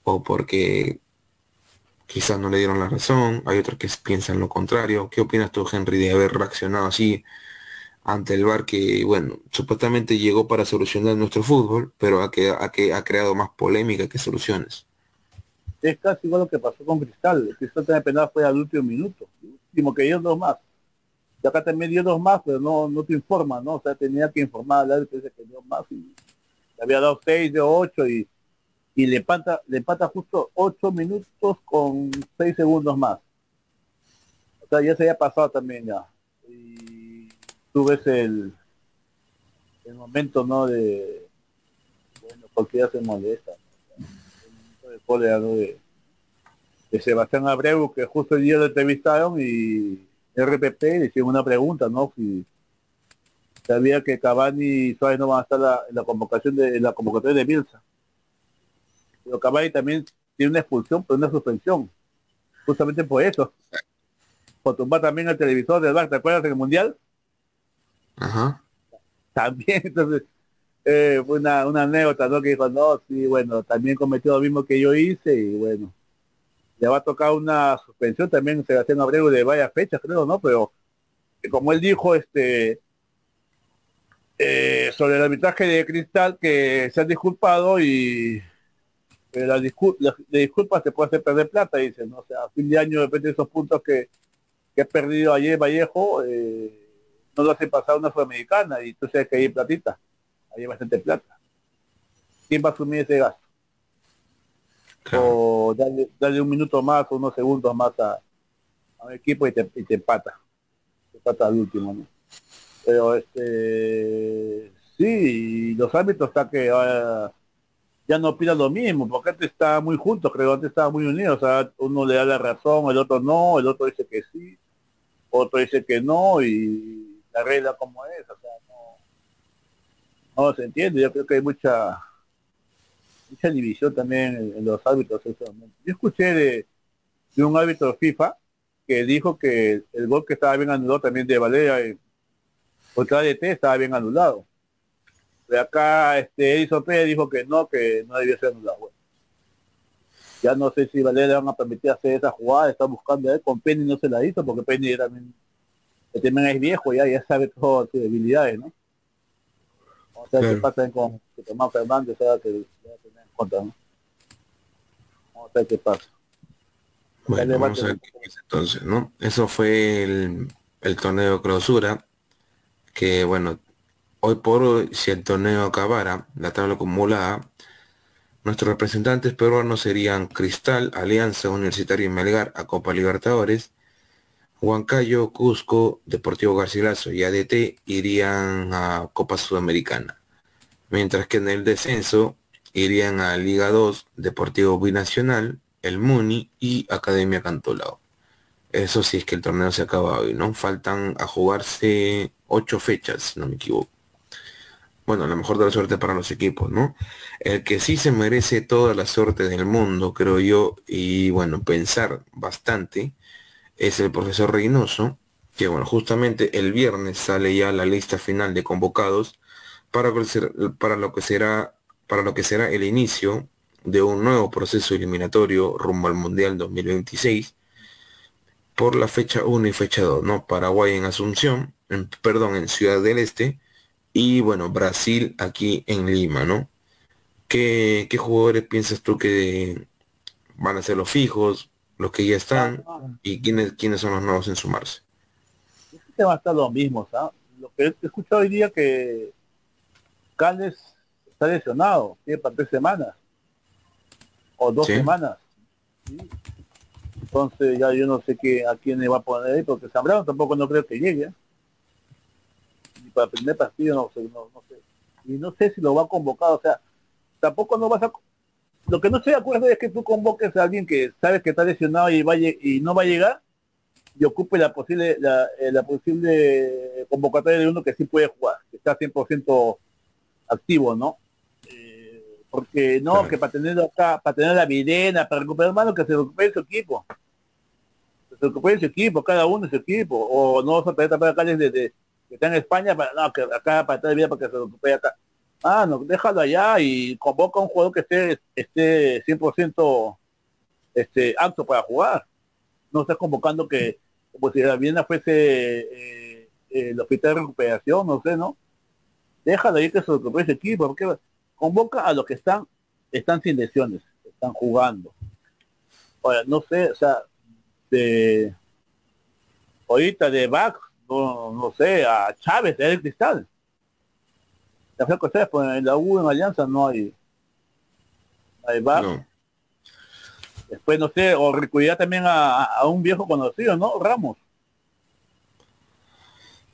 o porque quizás no le dieron la razón, hay otros que piensan lo contrario. ¿Qué opinas tú, Henry, de haber reaccionado así ante el VAR que, bueno, supuestamente llegó para solucionar nuestro fútbol, pero ha, que, que, ha creado más polémica que soluciones. Es casi igual lo que pasó con Cristal. El Cristal también penal fue al último minuto. Último que dio dos más. Y acá también dio dos más, pero no, no te informa, ¿no? O sea, tenía que informar al árbitro que dio más y le había dado seis de ocho y, y le empata, le empata justo ocho minutos con seis segundos más. O sea, ya se había pasado también ya. Y tú ves el, el momento, ¿no? De, bueno, porque ya se molesta. ¿no? El momento de cólera, ¿no? De, de Sebastián Abreu, que justo el día lo entrevistaron y RPP le hicieron una pregunta, ¿no? Si sabía que Cavani y Suárez no van a estar la, en la convocación de en la convocatoria de Bielsa. Pero Cavani también tiene una expulsión, pero una suspensión. Justamente por eso. Por tumbar también el televisor del bar, ¿te acuerdas en el mundial? Ajá. También, entonces, eh, fue una, una anécdota, ¿no? Que dijo, no, sí, bueno, también cometió lo mismo que yo hice y bueno, le va a tocar una suspensión también Sebastián Abreu de varias fechas, creo, ¿no? Pero eh, como él dijo, este eh, sobre el arbitraje de Cristal, que se han disculpado y eh, la, discul la, disculpa se puede hacer perder plata, dice, ¿no? O sea, a fin de año de esos puntos que, que ha perdido ayer Vallejo, eh, no lo hace pasar una sudamericana y tú sabes que hay platita, hay bastante plata. ¿Quién va a asumir ese gasto? Claro. o darle, darle, un minuto más o unos segundos más a, a un equipo y te, y te, empata. Te empata al último, ¿no? Pero este sí, los árbitros está que uh, ya no opinan lo mismo, porque antes estaba muy juntos, creo, antes estaba muy unidos, o sea, uno le da la razón, el otro no, el otro dice que sí, otro dice que no, y la regla como es, o sea, no, se entiende, yo creo que hay mucha mucha división también en, los árbitros momento. Yo escuché de, de, un árbitro FIFA que dijo que el gol que estaba bien anulado también de Valeria eh, contra DT estaba bien anulado. De acá este Edison Pérez dijo que no, que no debía ser anulado. Bueno, ya no sé si Valeria le van a permitir hacer esa jugada, está buscando él, con Penny no se la hizo porque Penny también, también es viejo ya, ya sabe todas sus debilidades, ¿no? O sea, claro. qué pasa con Tomás Fernández, ¿no? Vamos a ver qué pasa. Bueno, vamos a ver qué pasa entonces, ¿no? Eso fue el, el torneo de clausura, que bueno, hoy por hoy, si el torneo acabara, la tabla acumulada, nuestros representantes peruanos serían Cristal, Alianza Universitaria y Melgar a Copa Libertadores, Huancayo, Cusco, Deportivo Garcilaso y ADT irían a Copa Sudamericana. Mientras que en el descenso irían a Liga 2, Deportivo Binacional, el Muni y Academia Cantolao. Eso sí es que el torneo se acaba hoy, ¿no? Faltan a jugarse ocho fechas, si no me equivoco. Bueno, la mejor de la suerte para los equipos, ¿no? El que sí se merece toda la suerte del mundo, creo yo, y bueno, pensar bastante, es el profesor Reynoso, que bueno, justamente el viernes sale ya la lista final de convocados para, lo que será para lo que será el inicio de un nuevo proceso eliminatorio rumbo al Mundial 2026 por la fecha 1 y fecha 2, ¿no? Paraguay en Asunción, en, perdón, en Ciudad del Este y bueno, Brasil aquí en Lima, ¿no? ¿Qué, qué jugadores piensas tú que van a ser los fijos, los que ya están y quiénes, quiénes son los nuevos en sumarse? Este va a estar lo mismo, ¿sabes? Lo que he escuchado hoy día que Calles está lesionado, tiene para tres semanas o dos ¿Sí? semanas. ¿sí? Entonces ya yo no sé qué a quién le va a poner ahí, porque Zambrano tampoco no creo que llegue. Ni para el primer partido no sé, no, no, sé. Y no sé si lo va a convocar, o sea, tampoco no vas a lo que no estoy de acuerdo es que tú convoques a alguien que sabes que está lesionado y no va a llegar y ocupe la posible la, eh, la posible convocatoria de uno que sí puede jugar, que está 100% activo, ¿no? porque no, claro. que para tener acá, para tener la videna, para recuperar mano, que se recupere su equipo. Que se recupere su equipo, cada uno su equipo. O no se puede tapar acá desde de, que está en España, para, no, que acá para estar vida para que se recupere acá. Ah, no, déjalo allá y convoca a un jugador que esté, esté 100% este, apto para jugar. No estás convocando que, como si la Viena fuese eh, el hospital de recuperación, no sé, ¿no? Déjalo ahí que se recupere ese equipo, porque convoca a los que están, están sin lesiones, están jugando. Ahora, no sé, o sea, de ahorita de Bach, no, no sé, a Chávez, de el cristal. La flaco pues en la U en Alianza no hay, no hay. No. Después, no sé, o recuidar también a, a un viejo conocido, ¿no? Ramos.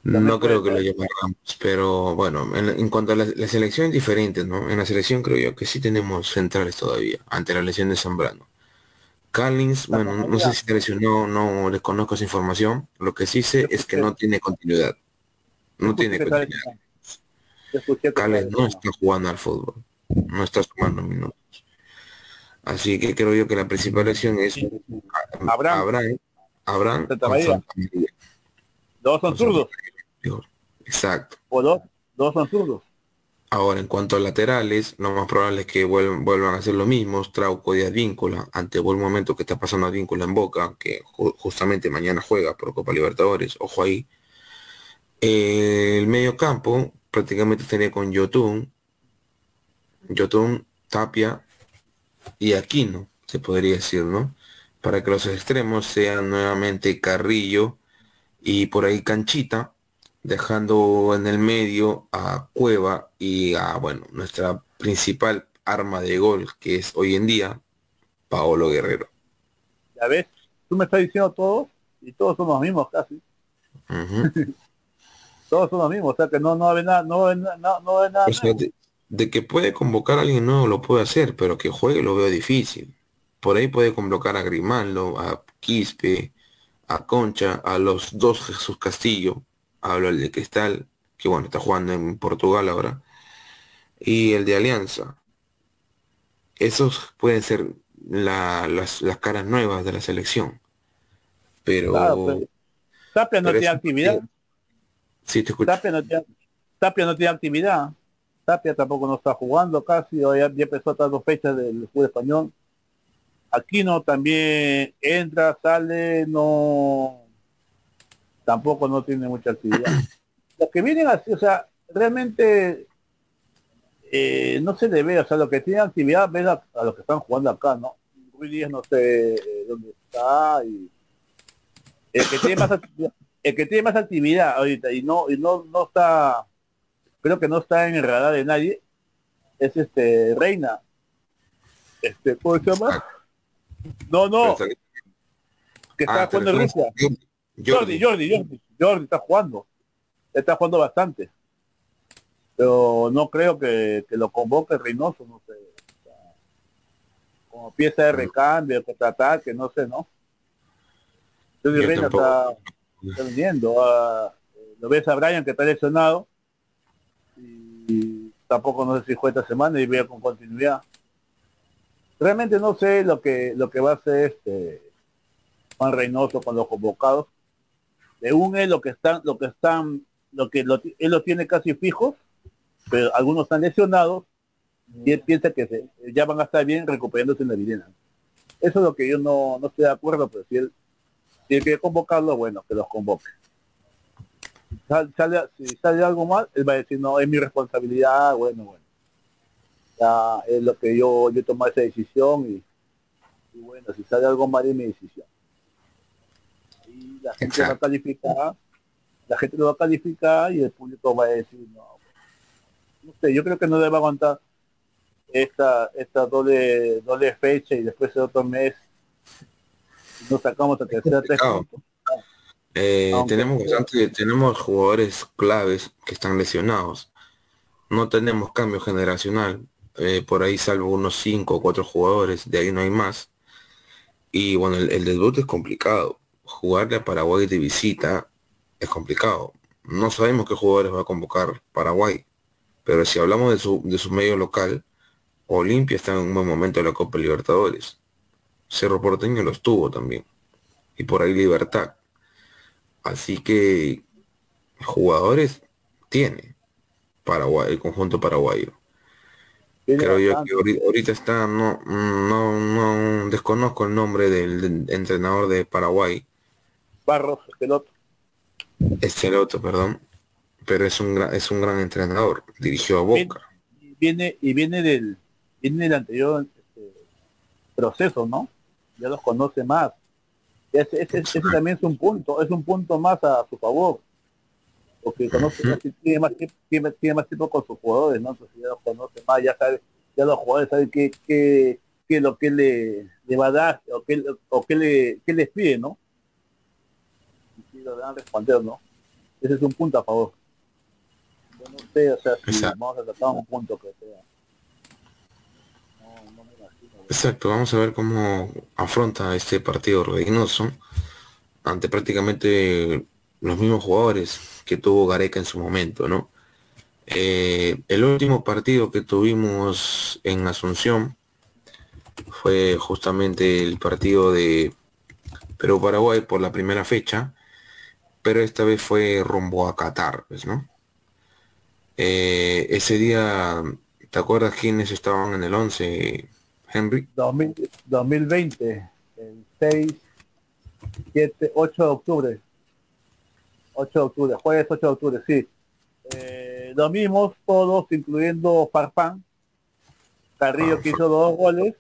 No creo que lo llame Ramos, pero bueno, en, en cuanto a la, la selección es diferente, ¿no? En la selección creo yo que sí tenemos centrales todavía, ante la lesión de Zambrano. Callins, bueno, no, no sé si lesionó, no desconozco esa información. Lo que sí sé es que no tiene continuidad. No tiene continuidad. Está- no está jugando al fútbol, no está sumando minutos. Así que creo yo que la principal lesión es Abraham. Abraham, Abraham. Dos son zurdos. Exacto. o dos, dos son zurdos. Ahora, en cuanto a laterales, lo más probable es que vuelvan, vuelvan a hacer lo mismo, Trauco y Advíncula, ante el buen momento que está pasando Advíncula en Boca, que ju- justamente mañana juega por Copa Libertadores, ojo ahí. Eh, el medio campo prácticamente estaría con Yotun, Yotun, Tapia y Aquino, se podría decir, ¿no? Para que los extremos sean nuevamente Carrillo y por ahí Canchita, dejando en el medio a Cueva y a, bueno, nuestra principal arma de gol, que es hoy en día Paolo Guerrero. Ya ves, tú me estás diciendo todos, y todos son los mismos casi. Todos son los mismos, o sea que no, no ve nada, no nada, no, no ve nada. O sea, de, de que puede convocar a alguien nuevo lo puede hacer, pero que juegue lo veo difícil. Por ahí puede convocar a Grimaldo, a Quispe, a Concha, a los dos Jesús Castillo, hablo el de Cristal, que bueno, está jugando en Portugal ahora, y el de Alianza. Esos pueden ser la- las, las caras nuevas de la selección. Pero Claro, pero no tiene actividad. Sí te escucho. Tapia no tiene, Tapia no tiene actividad. Tapia tampoco no está jugando casi, ya, ya empezó a estar dos fechas del fútbol español. Aquino también entra, sale, no tampoco no tiene mucha actividad. Los que vienen así, o sea, realmente eh, no se le ve, o sea, lo que tiene actividad ves a, a los que están jugando acá, ¿no? Ruiz no sé eh, dónde está y el que tiene más actividad, el que tiene más actividad ahorita y no y no no está creo que no está en el radar de nadie es este Reina este ¿cómo se llama? no no que Ah, está te jugando en Rusia Jordi, Jordi, Jordi, Jordi está jugando. Está jugando bastante. Pero no creo que, que lo convoque Reynoso, no sé. O sea, como pieza de recambio, contraataque, no sé, ¿no? Yo Reina está, está vendiendo. ah, eh, lo ves a Brian que está lesionado. Y tampoco no sé si juega esta semana y vea con continuidad. Realmente no sé lo que lo que va a hacer este Juan Reynoso con los convocados según él lo que están lo que están lo que lo, él lo tiene casi fijos pero algunos están lesionados y él piensa que se- ya van a estar bien recuperándose en la videna eso es lo que yo no, no estoy de acuerdo pero si él si él quiere convocarlo bueno que los convoque. Si sale, sale- si sale algo mal él va a decir no es mi responsabilidad bueno bueno ya es lo que yo yo tomé esa decisión y, y bueno si sale algo mal es mi decisión. Y la gente va a Exacto. calificar, la gente lo va a calificar y el público va a decir, no, no sé, yo creo que no debe aguantar esta, esta doble, doble fecha y después el otro mes nos sacamos a tercera tres. Eh, Aunque tenemos bastante, tenemos jugadores claves que están lesionados. No tenemos cambio generacional. eh, por ahí salvo unos 5 o 4 jugadores, de ahí no hay más. Y bueno, el, el debut es complicado. Jugarle a Paraguay de visita es complicado. No sabemos qué jugadores va a convocar Paraguay. Pero si hablamos de su, de su medio local, Olimpia está en un buen momento de la Copa Libertadores. Cerro Porteño los tuvo también. Y por ahí Libertad. Así que jugadores tiene Paraguay, el conjunto paraguayo. Creo yo que ahorita, ahorita está, no, no, no, desconozco el nombre del, entrenador de Paraguay. Barros, el otro. Esqueloto, perdón. Pero es un gran, es un gran entrenador. Dirigió a Boca. Y viene, y viene del, viene del anterior este, proceso, ¿no? Ya los conoce más. Ese, ese, ese también es un punto, es un punto más a su favor. Porque conoce, tiene, más, tiempo- tiene, tiene más tiempo con sus jugadores, ¿no? Entonces ya los conoce más, ya sabe, ya los jugadores saben qué, qué, qué es lo que le, le va a dar o qué, o qué le, qué les pide, ¿no? Y si lo van a responder, ¿no? Ese es un punto a favor. Yo no sé, o sea, si Exacto. vamos a tratar un punto que sea. No, no me imagino. Exacto, vamos a ver cómo afronta este partido Reynoso ante prácticamente los mismos jugadores que tuvo Gareca en su momento, ¿no? Eh, el último partido que tuvimos en Asunción fue justamente el partido de Perú-Paraguay por la primera fecha, pero esta vez fue rumbo a Qatar, pues, ¿no? Eh, ese día, ¿te acuerdas quiénes estaban en el 11, Henry? 2000 2020, el 6, 7, 8 de octubre. 8 de octubre, jueves 8 de octubre, sí. Eh, los mismos todos, incluyendo Farfán, Carrillo que hizo dos goles,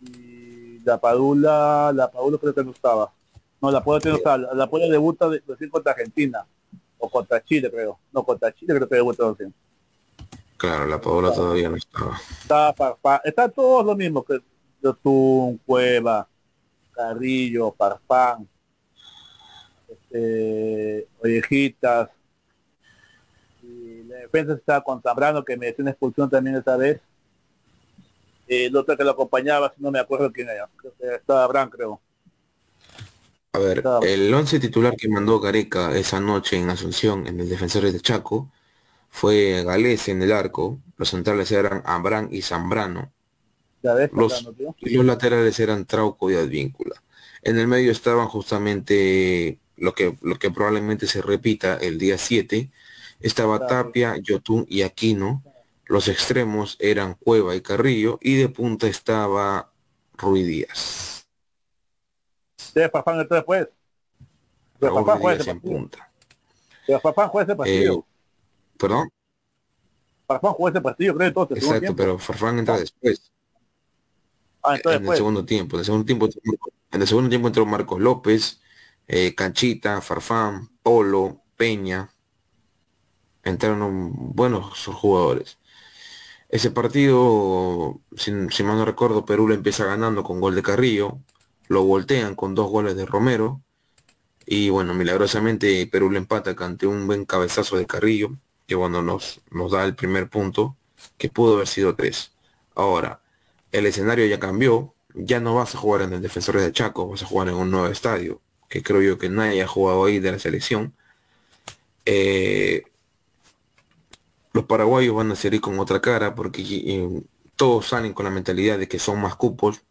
y la Padula, la Padula creo que no estaba. No, la Padula no estaba, la, la Padula debuta de, recién contra Argentina, o contra Chile creo. No, contra Chile creo que debuta recién. Claro, la Paola todavía no estaba. Está Farfán, están todos los mismos que Yotun, Cueva, Carrillo, Farfán, este, Ollejitas, y la defensa estaba con Zambrano que me decía una expulsión también esa vez. El otro que lo acompañaba, si no me acuerdo quién era, creo que estaba Abraham creo. A ver, el once titular que mandó Gareca esa noche en Asunción, en el Defensores de Chaco, fue Galés en el arco, los centrales eran Abraham y Zambrano, los, laterales eran Trauco y Advíncula. En el medio estaban justamente lo que, lo que probablemente se repita el día 7, estaba. Tapia, Yotun y Aquino, los extremos eran Cueva y Carrillo, y de punta estaba Rui Díaz. Después. Pero Raúl Farfán Ruiz Díaz en punta. Farfán juega ese partido. Eh, Perdón, Farfán juega ese partido, creo, entonces. exacto, tiempo. pero Farfán entra después. Ah, entró en el después. segundo tiempo. En el segundo tiempo, en el segundo tiempo entró Marcos López, eh, Canchita, Farfán, Polo, Peña. Entraron un- buenos jugadores. Ese partido, si, si mal no recuerdo, Perú le empieza ganando con gol de Carrillo, lo voltean con dos goles de Romero y bueno, milagrosamente Perú le empata ante un buen cabezazo de Carrillo, que bueno, nos, nos da el primer punto, que pudo haber sido tres. Ahora, el escenario ya cambió, ya no vas a jugar en el Defensores de Chaco, vas a jugar en un nuevo estadio, que creo yo que nadie ha jugado ahí de la selección. Eh, los paraguayos van a salir con otra cara porque todos salen con la mentalidad de que son más cupos,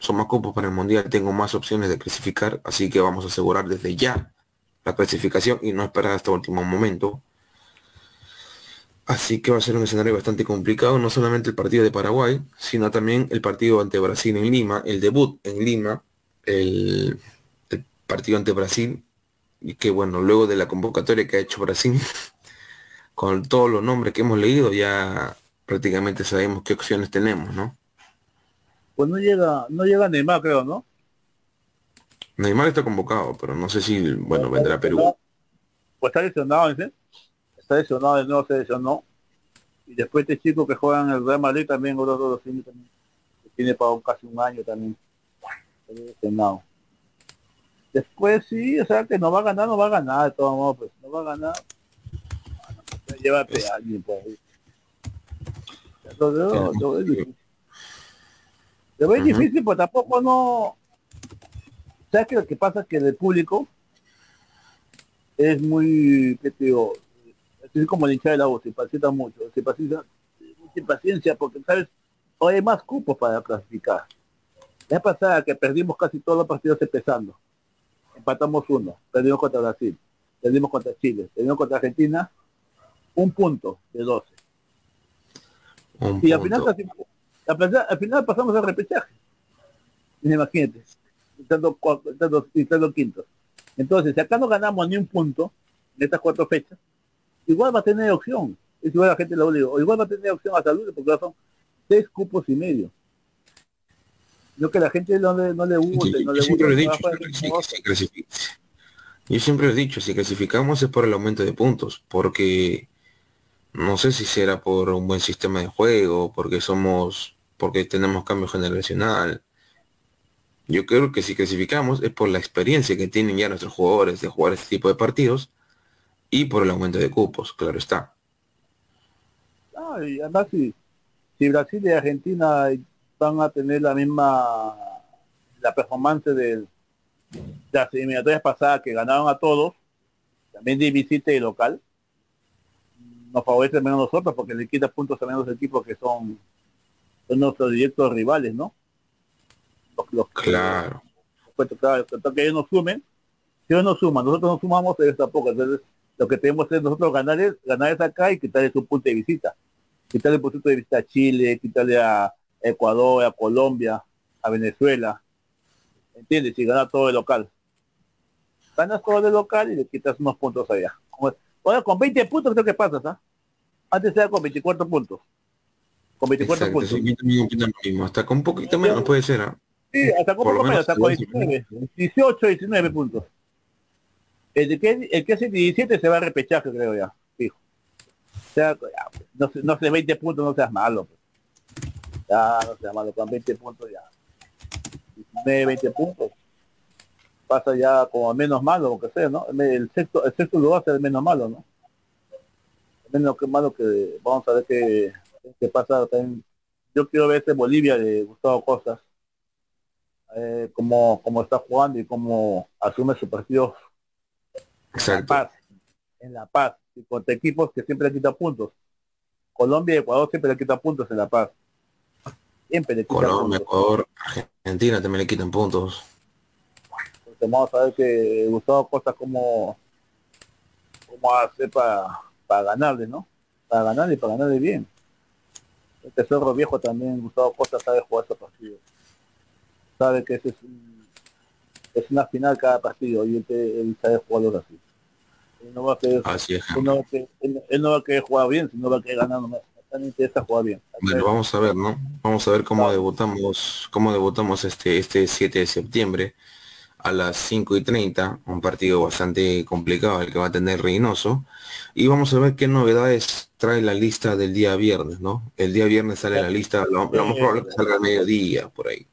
son más cupos para el mundial, tengo más opciones de clasificar, así que vamos a asegurar desde ya la clasificación y no esperar hasta último momento. Así que va a ser un escenario bastante complicado, no solamente el partido de Paraguay, sino también el partido ante Brasil en Lima, el debut en Lima, el, el partido ante Brasil, y que bueno, luego de la convocatoria que ha hecho Brasil, con todos los nombres que hemos leído, ya prácticamente sabemos qué opciones tenemos, ¿no? Pues no llega, no llega Neymar, creo, ¿no? Neymar está convocado, pero no sé si, bueno, vendrá a Perú. Pues está lesionado, dice. Está lesionado, de nuevo se lesionó. Y después este chico que juega en el Real Madrid también, otro dos también, que tiene para casi un año también. Lesionado. Después sí, o sea que no va a ganar, no va a ganar, de todos modos, pues no va a ganar. Bueno, pues, llévate a alguien por ahí. Lo veo, lo veo difícil. Lo veo difícil, pues tampoco no. ¿Sabes que lo que pasa es que el público es muy, ¿qué te digo? Es como el hincha de la voz, se impacienta mucho, se impacienta, mucha impaciencia porque, ¿sabes? Hoy hay más cupos para clasificar. La pasada que perdimos casi todos los partidos empezando. Empatamos uno, perdimos contra Brasil, perdimos contra Chile, perdimos contra Argentina, un punto de 12. Un Y al final, al final, al final pasamos al repechaje. Imagínate, estando, estando, estando quintos. Entonces, si acá no ganamos ni un punto en estas cuatro fechas, igual va a tener opción. Es igual la gente lo digo, igual va a tener opción a salud porque son seis cupos y medio. Yo que la gente no le, no le guste, no le siempre guste. he dicho, yo siempre he dicho, si clasificamos es por el aumento de puntos, porque no sé si será por un buen sistema de juego, porque somos, porque tenemos cambio generacional. Yo creo que si clasificamos es por la experiencia que tienen ya nuestros jugadores de jugar este tipo de partidos y por el aumento de cupos, claro está. Ah, y además si, si Brasil y Argentina van a tener la misma la performance de, las eliminatorias pasadas que ganaron a todos, también de visita y local, nos favorece menos nosotros porque le quita puntos a menos equipos que son, son nuestros directos rivales, ¿no? Los, los claro. Pues, claro, que ellos nos sumen, si ellos nos suman, nosotros nos sumamos, ellos tampoco. Entonces, lo que tenemos que nosotros ganar es, ganar es acá y quitarle su punto de visita. Quitarle el punto de vista a Chile, quitarle a Ecuador, a Colombia, a Venezuela. ¿Entiendes? Y ganar todo el local. Ganas todo el local y le quitas unos puntos allá. Ahora con 20 puntos creo que pasas, ¿ah? Antes era con 24 puntos. Con 24 puntos. Hasta con un poquito menos puede ser, ¿ah? Sí, hasta con poco menos, hasta con 19. 18, 19 puntos. El que, el que hace 17 se va a repechaje, creo ya, fijo. O sea, ya, no, no sé, 20 puntos, no seas malo. Pues. Ya, no seas malo, con 20 puntos ya. 19, 20 puntos pasa ya como menos malo, lo que sea, ¿no? El sexto, el sexto lugar es el menos malo, ¿no? Menos que malo que vamos a ver qué, qué pasa también. Yo quiero ver este Bolivia de Gustavo Costas, eh, como, como está jugando y cómo asume su partido en la paz, en la paz, y contra equipos que siempre le quitan puntos. Colombia y Ecuador siempre le quitan puntos en la paz. Siempre le quitan Colombia, Ecuador, Argentina también le quitan puntos vamos a ver que Gustavo Costa como cómo hacer para, para ganarle, ¿no? Para ganarle y para ganarle bien. El tesoro viejo también, Gustavo Costa sabe jugar ese partido. Sabe que ese es, es una final cada partido y él, sabe jugarlo así. Él no, va a querer, él, no va a querer, él, no va a querer jugar bien, sino va a querer ganar nomás. Interesa jugar bien. Bueno, vamos a ver, ¿no? Vamos a ver cómo debutamos, cómo debutamos este, este 7 de septiembre a las 5 y 30, un partido bastante complicado el que va a tener Reynoso. Y vamos a ver qué novedades trae la lista del día viernes, ¿no? El día viernes sale la lista, lo, más probable que salga al mediodía, por ahí.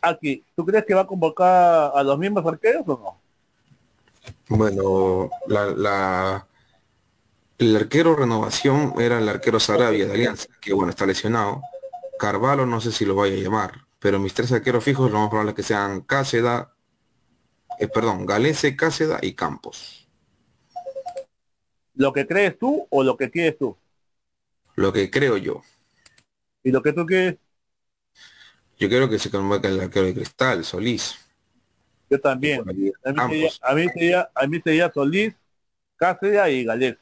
Aquí, ¿tú crees que va a convocar a los mismos arqueros o no? Bueno, la, el arquero renovación era el arquero Sarabia de Alianza, que bueno, está lesionado. Carvalho no sé si lo vaya a llamar, pero mis tres arqueros fijos lo más probable es que sean Cáceda, eh, perdón, Galese, Cáceda y Campos. ¿Lo que crees tú o lo que quieres tú? Lo que creo yo. ¿Y lo que tú quieres? Yo creo que se convoca el arquero de cristal, Solís. Yo también. A mí, sería, a, mí sería, Solís, Cáceres y Galese.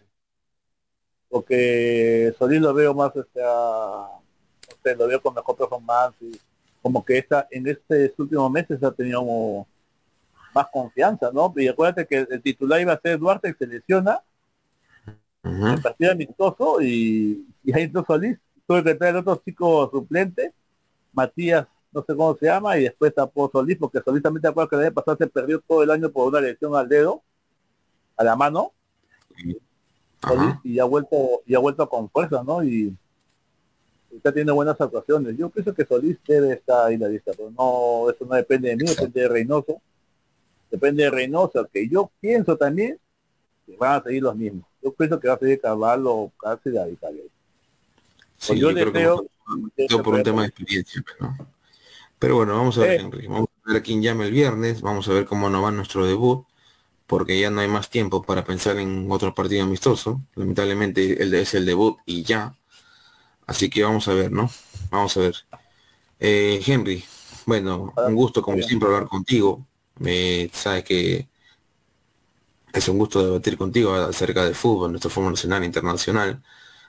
Porque Solís lo veo más, este, no sé, lo veo con mejor performance. Y como que esta, en estos últimos meses ha tenido más confianza, ¿no? Y acuérdate que el titular iba a ser Duarte, que se lesiona, el partido amistoso, y, y ahí entró Solís, tuve que traer otro chico suplente, Matías, no sé cómo se llama, y después tapó Solís, porque Solís también te acuerdas que la vez pasada se perdió todo el año por una lesión al dedo, a la mano, y ha vuelto, y ha vuelto con fuerza, ¿no? Y está teniendo buenas actuaciones. Yo pienso que Solís debe estar ahí en la lista, pero no, eso no depende de mí, depende de Reynoso depende de Reynoso, que yo pienso también que van a seguir los mismos. Yo pienso que va a seguir Caballo, Cáceres y Cagué. Sí, pues yo, creo que por un tema de experiencia, pero, pero bueno, vamos a ver, Henry, vamos a ver a quién llama el viernes, vamos a ver cómo nos va nuestro debut, porque ya no hay más tiempo para pensar en otro partido amistoso. Lamentablemente el es el debut y ya. Así que vamos a ver, ¿no? Vamos a ver. Eh, Henry, bueno, un gusto como siempre hablar contigo. Me, sabes que es un gusto debatir contigo acerca de fútbol, nuestro fútbol nacional e internacional.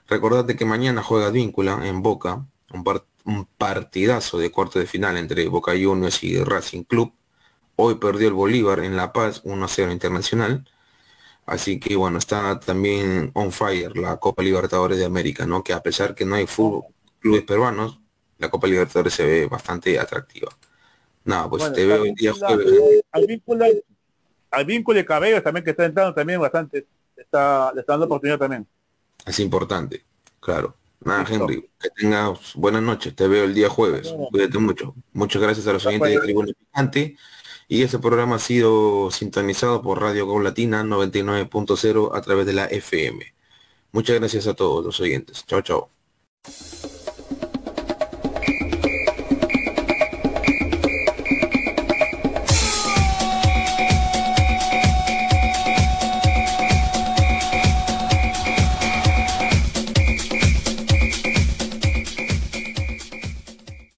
Recordate que mañana juega Víncula en Boca, un, partidazo de cuarto de final entre Boca Juniors y Racing Club. Hoy perdió el Bolívar en La Paz 1-0 internacional. Así que bueno, está también on fire la Copa Libertadores de América, ¿no? Que a pesar que no hay fútbol, clubes peruanos, la Copa Libertadores se ve bastante atractiva. Nada, pues te veo el día jueves. Al vínculo, al vínculo de Cabello también que está entrando también bastante, está, le está dando oportunidad también. Es importante, claro. Nada, Henry, que tengas buenas noches. Te veo el día jueves. Cuídate mucho. Muchas gracias a los oyentes de Tribuna Picante. Y este programa ha sido sintonizado por Radio Go Latina 99.0 a través de la FM. Muchas gracias a todos los oyentes. Chao, chao.